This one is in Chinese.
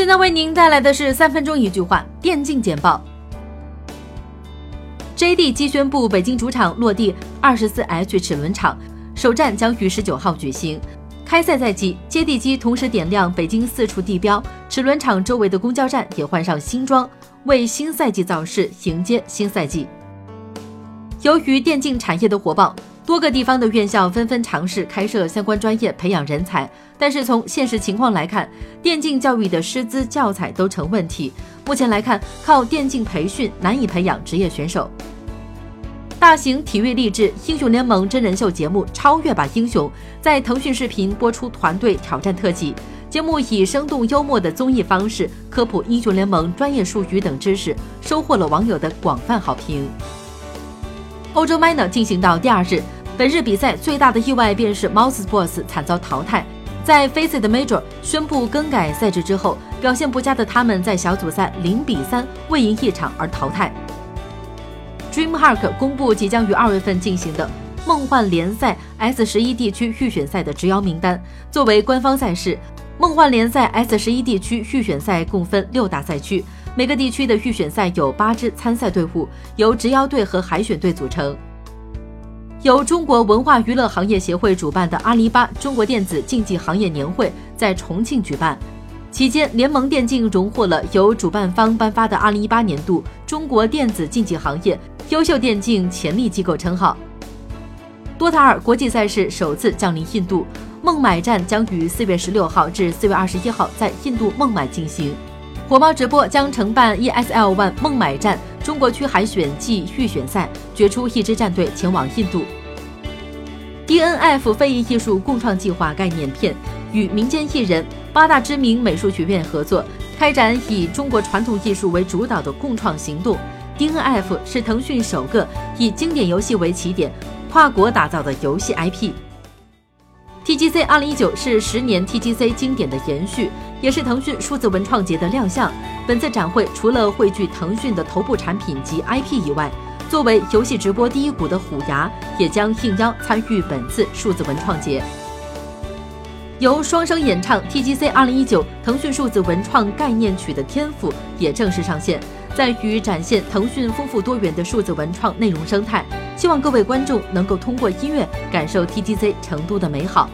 现在为您带来的是三分钟一句话电竞简报。JDG 宣布北京主场落地二十四 H 齿轮场，首战将于十九号举行。开赛在即，接地机同时点亮北京四处地标，齿轮场周围的公交站也换上新装，为新赛季造势，迎接新赛季。由于电竞产业的火爆。多个地方的院校纷纷尝试开设相关专业培养人才，但是从现实情况来看，电竞教育的师资教材都成问题。目前来看，靠电竞培训难以培养职业选手。大型体育励志英雄联盟真人秀节目《超越吧英雄》在腾讯视频播出，团队挑战特辑。节目以生动幽默的综艺方式科普英雄联盟专业术语等知识，收获了网友的广泛好评。欧洲 Minor 进行到第二日。本日比赛最大的意外便是 Mouse Sports 惨遭淘汰。在 Face It Major 宣布更改赛制之后，表现不佳的他们在小组赛零比三未赢一场而淘汰。DreamHack 公布即将于二月份进行的梦幻联赛 S 十一地区预选赛的直邀名单。作为官方赛事，梦幻联赛 S 十一地区预选赛共分六大赛区，每个地区的预选赛有八支参赛队伍，由直邀队和海选队组成。由中国文化娱乐行业协会主办的阿里巴中国电子竞技行业年会在重庆举办，期间联盟电竞荣获了由主办方颁发的二零一八年度中国电子竞技行业优秀电竞潜力机构称号。多塔尔国际赛事首次降临印度，孟买站将于四月十六号至四月二十一号在印度孟买进行。火猫直播将承办 ESL ONE 孟买站。中国区海选暨预选赛决出一支战队前往印度。DNF 非遗艺术共创计划概念片与民间艺人、八大知名美术学院合作，开展以中国传统艺术为主导的共创行动。DNF 是腾讯首个以经典游戏为起点，跨国打造的游戏 IP。TGC 2019是十年 TGC 经典的延续，也是腾讯数字文创节的亮相。本次展会除了汇聚腾讯的头部产品及 IP 以外，作为游戏直播第一股的虎牙也将应邀参与本次数字文创节。由双声演唱 TGC 2019腾讯数字文创概念曲的《天赋》也正式上线，在于展现腾讯丰富多元的数字文创内容生态。希望各位观众能够通过音乐感受 TGC 成都的美好。